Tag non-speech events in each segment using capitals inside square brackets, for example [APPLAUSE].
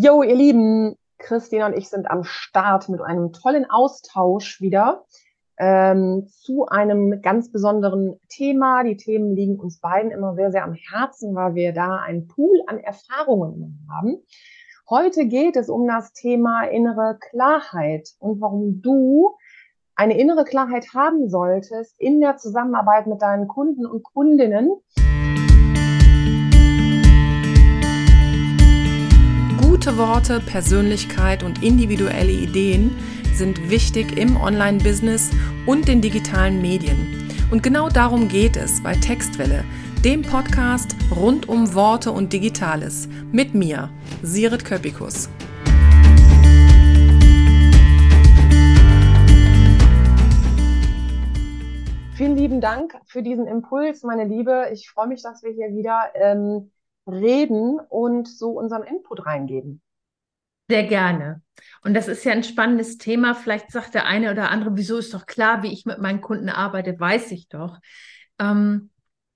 Jo, ihr Lieben, Christina und ich sind am Start mit einem tollen Austausch wieder ähm, zu einem ganz besonderen Thema. Die Themen liegen uns beiden immer sehr, sehr am Herzen, weil wir da einen Pool an Erfahrungen haben. Heute geht es um das Thema innere Klarheit und warum du eine innere Klarheit haben solltest in der Zusammenarbeit mit deinen Kunden und Kundinnen. Gute Worte, Persönlichkeit und individuelle Ideen sind wichtig im Online-Business und den digitalen Medien. Und genau darum geht es bei Textwelle, dem Podcast rund um Worte und Digitales. Mit mir, Sirit Köpikus. Vielen lieben Dank für diesen Impuls, meine Liebe. Ich freue mich, dass wir hier wieder ähm, reden und so unseren Input reingeben. Sehr gerne. Und das ist ja ein spannendes Thema. Vielleicht sagt der eine oder andere, wieso ist doch klar, wie ich mit meinen Kunden arbeite, weiß ich doch. Ähm,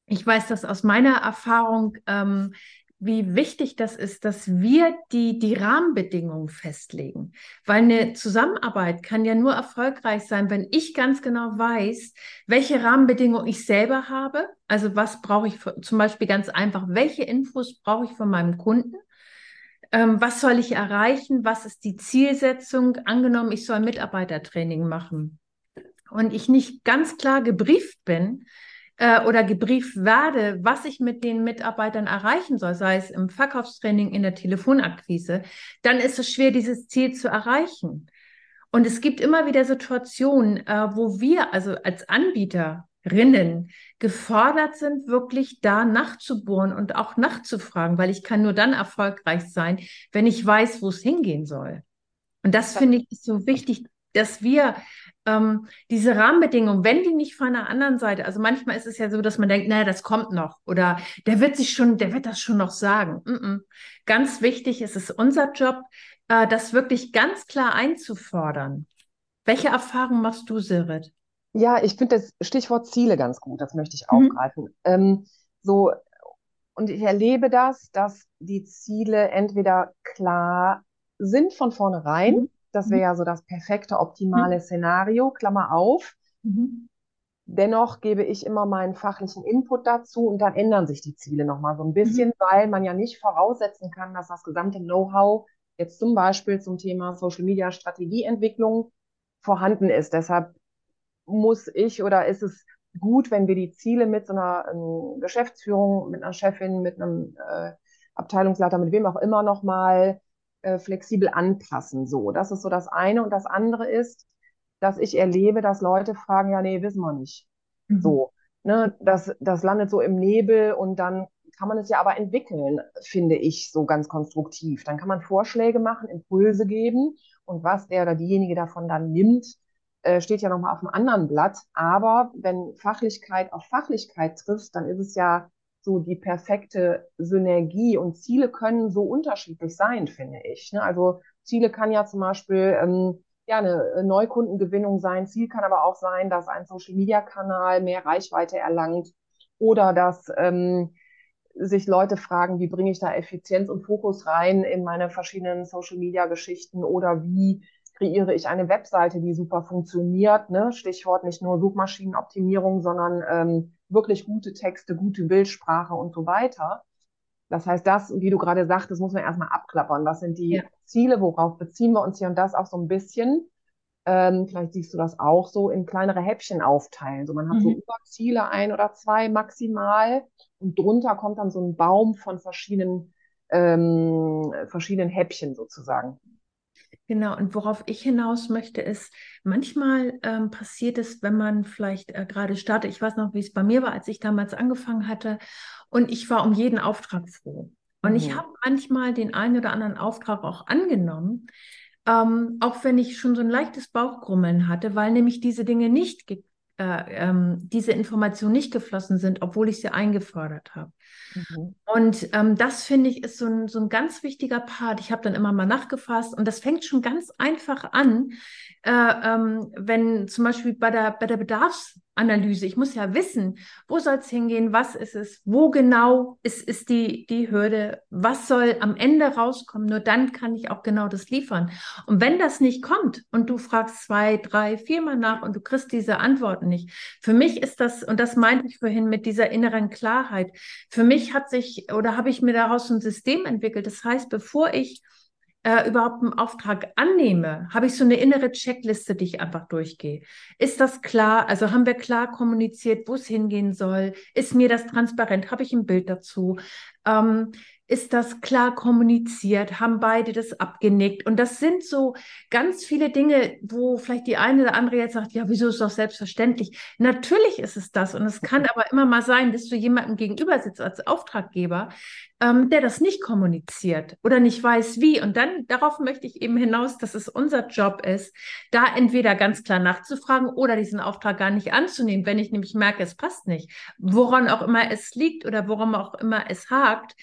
ich weiß das aus meiner Erfahrung, ähm, wie wichtig das ist, dass wir die, die Rahmenbedingungen festlegen. Weil eine Zusammenarbeit kann ja nur erfolgreich sein, wenn ich ganz genau weiß, welche Rahmenbedingungen ich selber habe. Also was brauche ich für, zum Beispiel ganz einfach, welche Infos brauche ich von meinem Kunden? Ähm, was soll ich erreichen? Was ist die Zielsetzung? Angenommen, ich soll Mitarbeitertraining machen und ich nicht ganz klar gebrieft bin, äh, oder gebrieft werde, was ich mit den Mitarbeitern erreichen soll, sei es im Verkaufstraining, in der Telefonakquise, dann ist es schwer, dieses Ziel zu erreichen. Und es gibt immer wieder Situationen, äh, wo wir, also als Anbieterinnen, gefordert sind, wirklich da nachzubohren und auch nachzufragen, weil ich kann nur dann erfolgreich sein, wenn ich weiß, wo es hingehen soll. Und das finde ich so wichtig, dass wir ähm, diese Rahmenbedingungen, wenn die nicht von der anderen Seite, also manchmal ist es ja so, dass man denkt, naja, das kommt noch oder der wird sich schon, der wird das schon noch sagen. Mm -mm. Ganz wichtig ist es unser Job, äh, das wirklich ganz klar einzufordern. Welche Erfahrungen machst du, Sirit? Ja, ich finde das Stichwort Ziele ganz gut, das möchte ich mhm. aufgreifen. Mhm. Ähm, so, und ich erlebe das, dass die Ziele entweder klar sind von vornherein, mhm. Das wäre mhm. ja so das perfekte, optimale mhm. Szenario, Klammer auf. Mhm. Dennoch gebe ich immer meinen fachlichen Input dazu und dann ändern sich die Ziele nochmal so ein bisschen, mhm. weil man ja nicht voraussetzen kann, dass das gesamte Know-how jetzt zum Beispiel zum Thema Social Media Strategieentwicklung vorhanden ist. Deshalb muss ich oder ist es gut, wenn wir die Ziele mit so einer ähm, Geschäftsführung, mit einer Chefin, mit einem äh, Abteilungsleiter, mit wem auch immer nochmal äh, flexibel anpassen. So, das ist so das eine. Und das andere ist, dass ich erlebe, dass Leute fragen, ja, nee, wissen wir nicht. Mhm. So, ne, das, das landet so im Nebel und dann kann man es ja aber entwickeln, finde ich, so ganz konstruktiv. Dann kann man Vorschläge machen, Impulse geben und was der oder diejenige davon dann nimmt, äh, steht ja nochmal auf einem anderen Blatt. Aber wenn Fachlichkeit auf Fachlichkeit trifft, dann ist es ja so die perfekte Synergie und Ziele können so unterschiedlich sein, finde ich. Ne? Also Ziele kann ja zum Beispiel ähm, ja eine Neukundengewinnung sein. Ziel kann aber auch sein, dass ein Social Media Kanal mehr Reichweite erlangt oder dass ähm, sich Leute fragen, wie bringe ich da Effizienz und Fokus rein in meine verschiedenen Social Media Geschichten oder wie kreiere ich eine Webseite, die super funktioniert. Ne? Stichwort nicht nur Suchmaschinenoptimierung, sondern ähm, wirklich gute Texte, gute Bildsprache und so weiter. Das heißt, das, wie du gerade sagtest, muss man erstmal abklappern. Was sind die ja. Ziele, worauf beziehen wir uns hier und das auch so ein bisschen, ähm, vielleicht siehst du das auch so, in kleinere Häppchen aufteilen. So man hat mhm. so Überziele, ein oder zwei maximal und drunter kommt dann so ein Baum von verschiedenen, ähm, verschiedenen Häppchen sozusagen. Genau, und worauf ich hinaus möchte, ist, manchmal ähm, passiert es, wenn man vielleicht äh, gerade startet, ich weiß noch, wie es bei mir war, als ich damals angefangen hatte, und ich war um jeden Auftrag froh. Und mhm. ich habe manchmal den einen oder anderen Auftrag auch angenommen, ähm, auch wenn ich schon so ein leichtes Bauchgrummeln hatte, weil nämlich diese Dinge nicht äh, ähm, diese Informationen nicht geflossen sind, obwohl ich sie eingefordert habe. Mhm. Und ähm, das finde ich ist so ein, so ein ganz wichtiger Part. Ich habe dann immer mal nachgefasst und das fängt schon ganz einfach an, äh, ähm, wenn zum Beispiel bei der, bei der Bedarfs Analyse. Ich muss ja wissen, wo soll es hingehen, was ist es, wo genau ist, ist die, die Hürde, was soll am Ende rauskommen. Nur dann kann ich auch genau das liefern. Und wenn das nicht kommt und du fragst zwei, drei, viermal nach und du kriegst diese Antworten nicht, für mich ist das, und das meinte ich vorhin mit dieser inneren Klarheit, für mich hat sich oder habe ich mir daraus ein System entwickelt. Das heißt, bevor ich äh, überhaupt einen Auftrag annehme, habe ich so eine innere Checkliste, die ich einfach durchgehe. Ist das klar? Also haben wir klar kommuniziert, wo es hingehen soll? Ist mir das transparent? Habe ich ein Bild dazu? Ähm, ist das klar kommuniziert? Haben beide das abgenickt? Und das sind so ganz viele Dinge, wo vielleicht die eine oder andere jetzt sagt, ja, wieso ist das selbstverständlich? Natürlich ist es das. Und es kann aber immer mal sein, dass du jemandem gegenüber sitzt als Auftraggeber, ähm, der das nicht kommuniziert oder nicht weiß, wie. Und dann, darauf möchte ich eben hinaus, dass es unser Job ist, da entweder ganz klar nachzufragen oder diesen Auftrag gar nicht anzunehmen, wenn ich nämlich merke, es passt nicht. Woran auch immer es liegt oder woran auch immer es hakt.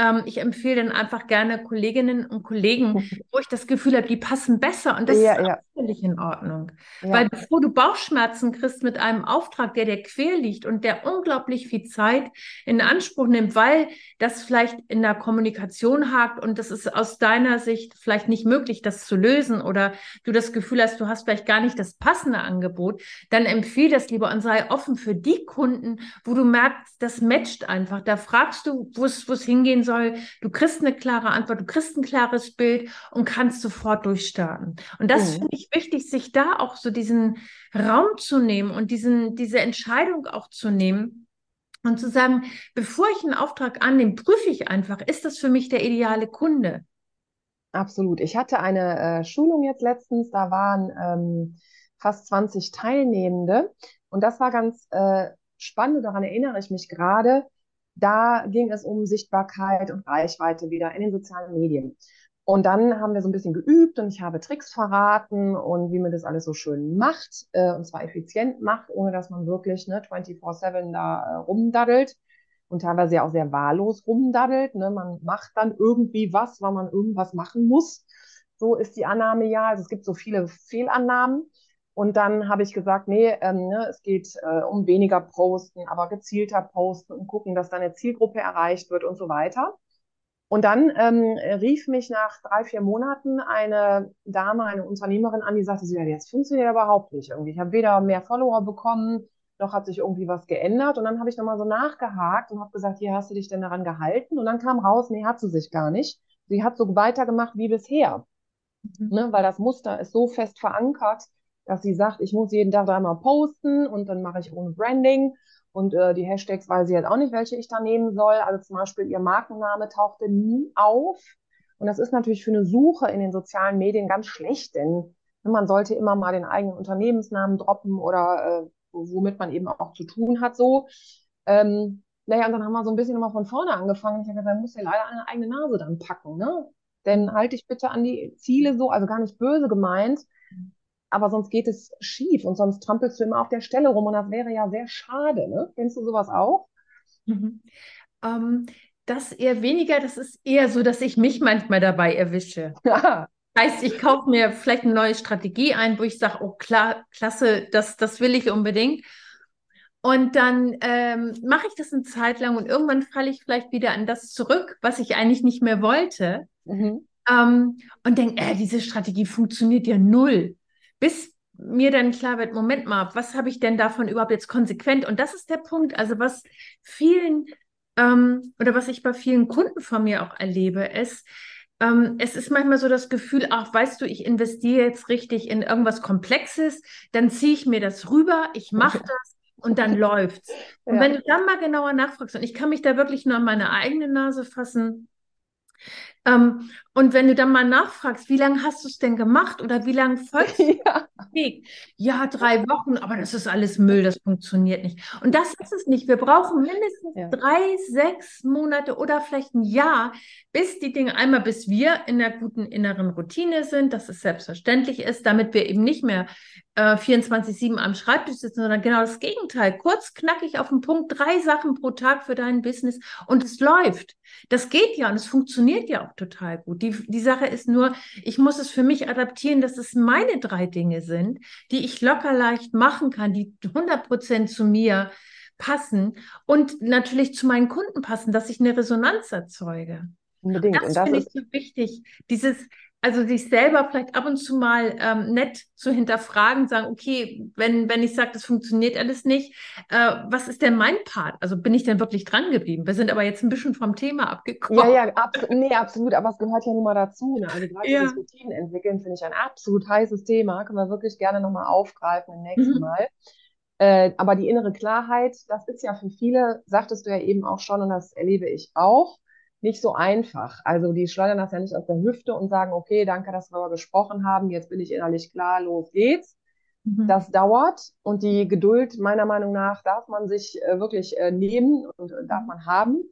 Ähm, ich empfehle dann einfach gerne Kolleginnen und Kollegen, [LAUGHS] wo ich das Gefühl habe, die passen besser und das ja, ist ja. völlig in Ordnung. Ja. Weil bevor du Bauchschmerzen kriegst mit einem Auftrag, der dir quer liegt und der unglaublich viel Zeit in Anspruch nimmt, weil das vielleicht in der Kommunikation hakt und das ist aus deiner Sicht vielleicht nicht möglich, das zu lösen oder du das Gefühl hast, du hast vielleicht gar nicht das passende Angebot, dann empfehle das lieber und sei offen für die Kunden, wo du merkst, das matcht einfach. Da fragst du, wo es hingehen soll soll. Du kriegst eine klare Antwort, du kriegst ein klares Bild und kannst sofort durchstarten. Und das mhm. finde ich wichtig, sich da auch so diesen Raum zu nehmen und diesen, diese Entscheidung auch zu nehmen. Und zu sagen, bevor ich einen Auftrag annehme, prüfe ich einfach, ist das für mich der ideale Kunde? Absolut. Ich hatte eine äh, Schulung jetzt letztens, da waren ähm, fast 20 Teilnehmende. Und das war ganz äh, spannend, daran erinnere ich mich gerade. Da ging es um Sichtbarkeit und Reichweite wieder in den sozialen Medien. Und dann haben wir so ein bisschen geübt und ich habe Tricks verraten und wie man das alles so schön macht, äh, und zwar effizient macht, ohne dass man wirklich ne, 24-7 da äh, rumdaddelt und teilweise auch sehr wahllos rumdaddelt. Ne? Man macht dann irgendwie was, weil man irgendwas machen muss. So ist die Annahme ja. Also es gibt so viele Fehlannahmen. Und dann habe ich gesagt, nee, ähm, ne, es geht äh, um weniger Posten, aber gezielter Posten und gucken, dass deine Zielgruppe erreicht wird und so weiter. Und dann ähm, rief mich nach drei, vier Monaten eine Dame, eine Unternehmerin an, die sagte, so, ja, das funktioniert überhaupt nicht irgendwie. Ich habe weder mehr Follower bekommen, noch hat sich irgendwie was geändert. Und dann habe ich nochmal so nachgehakt und habe gesagt, hier hast du dich denn daran gehalten? Und dann kam raus, nee, hat sie sich gar nicht. Sie hat so weitergemacht wie bisher. Mhm. Ne, weil das Muster ist so fest verankert, dass sie sagt, ich muss jeden Tag dreimal posten und dann mache ich ohne Branding. Und äh, die Hashtags weiß sie jetzt auch nicht, welche ich da nehmen soll. Also zum Beispiel ihr Markenname tauchte nie auf. Und das ist natürlich für eine Suche in den sozialen Medien ganz schlecht, denn man sollte immer mal den eigenen Unternehmensnamen droppen oder äh, womit man eben auch zu tun hat so. Ähm, naja, und dann haben wir so ein bisschen immer von vorne angefangen. Ich habe gesagt, muss ja leider eine eigene Nase dann packen, ne? Denn halte ich bitte an die Ziele so, also gar nicht böse gemeint, aber sonst geht es schief und sonst trampelst du immer auf der Stelle rum und das wäre ja sehr schade. Ne? Kennst du sowas auch? Mhm. Ähm, das eher weniger, das ist eher so, dass ich mich manchmal dabei erwische. [LAUGHS] Ja. Heißt, ich kaufe mir vielleicht eine neue Strategie ein, wo ich sage, oh klar, klasse, das, das will ich unbedingt. Und dann ähm, mache ich das eine Zeit lang und irgendwann falle ich vielleicht wieder an das zurück, was ich eigentlich nicht mehr wollte. Mhm. Ähm, und denke, äh, diese Strategie funktioniert ja null bis mir dann klar wird, Moment mal, was habe ich denn davon überhaupt jetzt konsequent? Und das ist der Punkt, also was vielen ähm, oder was ich bei vielen Kunden von mir auch erlebe, ist, ähm, es ist manchmal so das Gefühl, ach, weißt du, ich investiere jetzt richtig in irgendwas Komplexes, dann ziehe ich mir das rüber, ich mache [LAUGHS] das und dann läuft's. Und ja. wenn du dann mal genauer nachfragst, und ich kann mich da wirklich nur an meine eigene Nase fassen, ähm, und wenn du dann mal nachfragst, wie lange hast du es denn gemacht oder wie lange folgst du [LAUGHS] ja. Weg? Ja, drei Wochen, aber das ist alles Müll, das funktioniert nicht. Und das ist es nicht. Wir brauchen mindestens ja. drei, sechs Monate oder vielleicht ein Jahr, bis die Dinge einmal, bis wir in der guten inneren Routine sind, dass es selbstverständlich ist, damit wir eben nicht mehr äh, 24-7 am Schreibtisch sitzen, sondern genau das Gegenteil. Kurz, knackig auf den Punkt, drei Sachen pro Tag für dein Business und es läuft. Das geht ja und es funktioniert ja auch total gut. Die, die Sache ist nur, ich muss es für mich adaptieren, dass es meine drei Dinge sind, die ich locker leicht machen kann, die 100 Prozent zu mir passen und natürlich zu meinen Kunden passen, dass ich eine Resonanz erzeuge. Unbedingt. Das, das finde ich so wichtig. Dieses, also sich selber vielleicht ab und zu mal ähm, nett zu hinterfragen, sagen, okay, wenn, wenn ich sage, das funktioniert alles nicht, äh, was ist denn mein Part? Also bin ich denn wirklich dran geblieben? Wir sind aber jetzt ein bisschen vom Thema abgekommen. Ja, ja, [LAUGHS] abs nee, absolut, aber es gehört ja nun mal dazu. Ne? Also gerade ja. Routinen entwickeln, finde ich ein absolut heißes Thema. Können wir wirklich gerne nochmal aufgreifen im nächsten mhm. Mal. Äh, aber die innere Klarheit, das ist ja für viele, sagtest du ja eben auch schon, und das erlebe ich auch, nicht so einfach. Also die schleudern das ja nicht aus der Hüfte und sagen, okay, danke, dass wir gesprochen haben, jetzt bin ich innerlich klar, los geht's. Mhm. Das dauert und die Geduld meiner Meinung nach darf man sich äh, wirklich äh, nehmen und äh, darf man haben,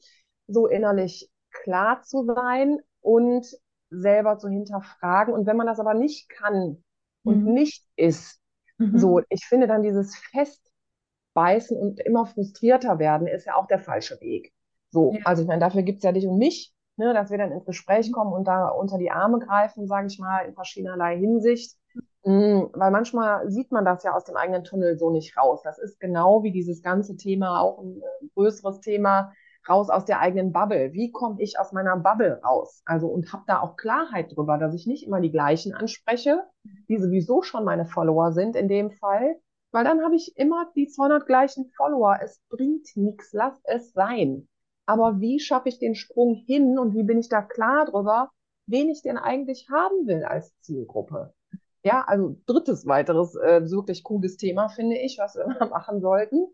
so innerlich klar zu sein und selber zu hinterfragen. Und wenn man das aber nicht kann und mhm. nicht ist, mhm. so, ich finde dann dieses Festbeißen und immer frustrierter werden, ist ja auch der falsche Weg. So, ja. also ich meine, dafür gibt's ja dich und mich, ne, dass wir dann ins Gespräch kommen und da unter die Arme greifen, sage ich mal, in verschiedenerlei Hinsicht. Mhm, weil manchmal sieht man das ja aus dem eigenen Tunnel so nicht raus. Das ist genau wie dieses ganze Thema, auch ein äh, größeres Thema, raus aus der eigenen Bubble. Wie komme ich aus meiner Bubble raus? Also und habe da auch Klarheit drüber, dass ich nicht immer die gleichen anspreche, die sowieso schon meine Follower sind in dem Fall, weil dann habe ich immer die 200 gleichen Follower. Es bringt nichts, lass es sein aber wie schaffe ich den Sprung hin und wie bin ich da klar drüber, wen ich denn eigentlich haben will als Zielgruppe? Ja, also drittes weiteres äh, wirklich cooles Thema, finde ich, was wir [LAUGHS] machen sollten.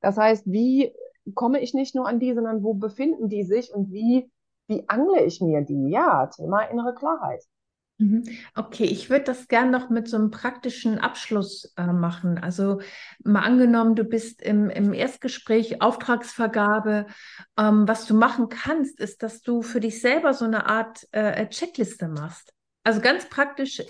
Das heißt, wie komme ich nicht nur an die, sondern wo befinden die sich und wie, wie angle ich mir die? Ja, Thema innere Klarheit. Mhm. Okay, ich würde das gern noch mit so einem praktischen Abschluss äh, machen. Also mal angenommen, du bist im, im Erstgespräch Auftragsvergabe. Ähm, was du machen kannst, ist, dass du für dich selber so eine Art äh, Checkliste machst. Also ganz praktisch, äh,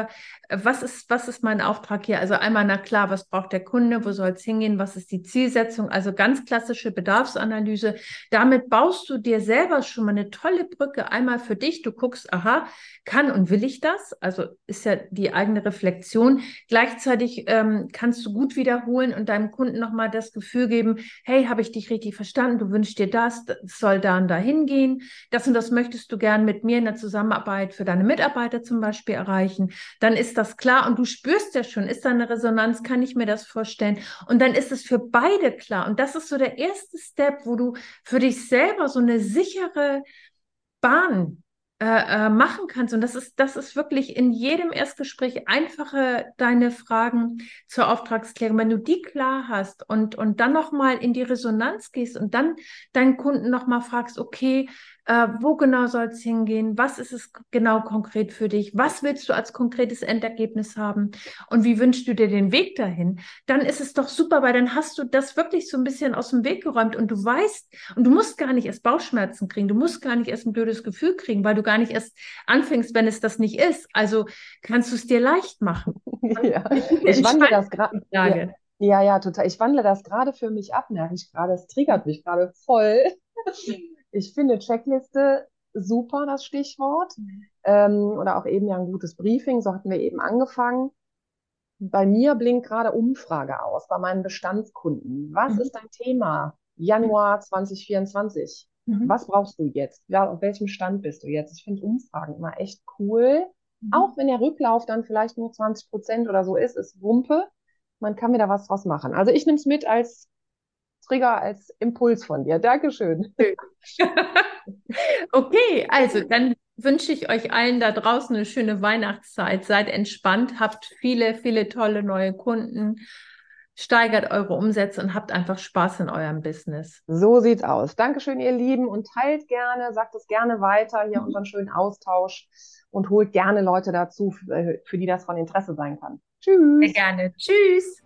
äh, was, ist, was ist mein Auftrag hier? Also einmal, na klar, was braucht der Kunde, wo soll es hingehen, was ist die Zielsetzung? Also ganz klassische Bedarfsanalyse. Damit baust du dir selber schon mal eine tolle Brücke einmal für dich. Du guckst, aha, kann und will ich das? Also ist ja die eigene Reflexion. Gleichzeitig ähm, kannst du gut wiederholen und deinem Kunden nochmal das Gefühl geben, hey, habe ich dich richtig verstanden? Du wünschst dir das, das soll da und da hingehen. Das und das möchtest du gern mit mir in der Zusammenarbeit für deine Mitarbeiter zum Beispiel erreichen. Dann ist das klar und du spürst ja schon, ist da eine Resonanz, kann ich mir das vorstellen? Und dann ist es für beide klar. Und das ist so der erste Step, wo du für dich selber so eine sichere Bahn äh, äh, machen kannst. Und das ist, das ist wirklich in jedem Erstgespräch einfache deine Fragen zur Auftragsklärung. Wenn du die klar hast und, und dann nochmal in die Resonanz gehst und dann deinen Kunden nochmal fragst, okay, äh, wo genau soll es hingehen? Was ist es genau konkret für dich? Was willst du als konkretes Endergebnis haben? Und wie wünschst du dir den Weg dahin? Dann ist es doch super, weil dann hast du das wirklich so ein bisschen aus dem Weg geräumt und du weißt, und du musst gar nicht erst Bauchschmerzen kriegen, du musst gar nicht erst ein blödes Gefühl kriegen, weil du gar nicht erst anfängst, wenn es das nicht ist. Also kannst du es dir leicht machen. [LAUGHS] ja, ich wandle das gerade. Ja, ja, ja, total. Ich wandle das gerade für mich ab, merke ich gerade. Es triggert mich gerade voll. [LAUGHS] Ich finde Checkliste super, das Stichwort. Mhm. Ähm, oder auch eben ja ein gutes Briefing, so hatten wir eben angefangen. Bei mir blinkt gerade Umfrage aus, bei meinen Bestandskunden. Was mhm. ist dein Thema? Januar 2024. Mhm. Was brauchst du jetzt? Ja, auf welchem Stand bist du jetzt? Ich finde Umfragen immer echt cool. Mhm. Auch wenn der Rücklauf dann vielleicht nur 20 Prozent oder so ist, ist Wumpe. Man kann wieder was draus machen. Also ich nehme es mit als Trigger, als Impuls von dir. Dankeschön. [LAUGHS] okay, also dann wünsche ich euch allen da draußen eine schöne Weihnachtszeit. Seid entspannt, habt viele, viele tolle neue Kunden, steigert eure Umsätze und habt einfach Spaß in eurem Business. So sieht's aus. Dankeschön, ihr Lieben, und teilt gerne, sagt es gerne weiter, hier mhm. unseren schönen Austausch und holt gerne Leute dazu, für, für die das von Interesse sein kann. Tschüss. Sehr gerne. Tschüss.